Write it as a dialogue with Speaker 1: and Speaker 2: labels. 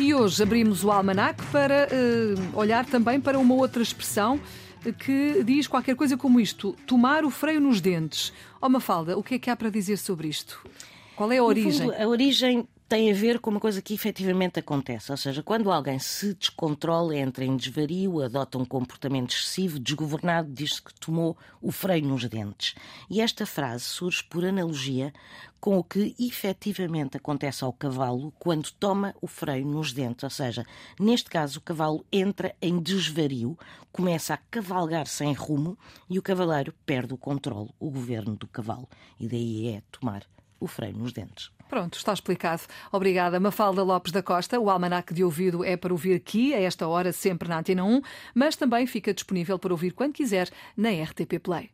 Speaker 1: E hoje abrimos o almanac para uh, olhar também para uma outra expressão que diz qualquer coisa como isto: tomar o freio nos dentes. Ó oh, Mafalda, o que é que há para dizer sobre isto? Qual é a origem?
Speaker 2: Fundo, a origem tem a ver com uma coisa que efetivamente acontece. Ou seja, quando alguém se descontrola, entra em desvario, adota um comportamento excessivo, desgovernado, diz-se que tomou o freio nos dentes. E esta frase surge por analogia com o que efetivamente acontece ao cavalo quando toma o freio nos dentes. Ou seja, neste caso, o cavalo entra em desvario, começa a cavalgar sem rumo e o cavaleiro perde o controle, o governo do cavalo. E daí é tomar o freio nos dentes.
Speaker 1: Pronto, está explicado. Obrigada, Mafalda Lopes da Costa. O Almanac de Ouvido é para ouvir aqui, a esta hora, sempre na Antena 1, mas também fica disponível para ouvir quando quiser na RTP Play.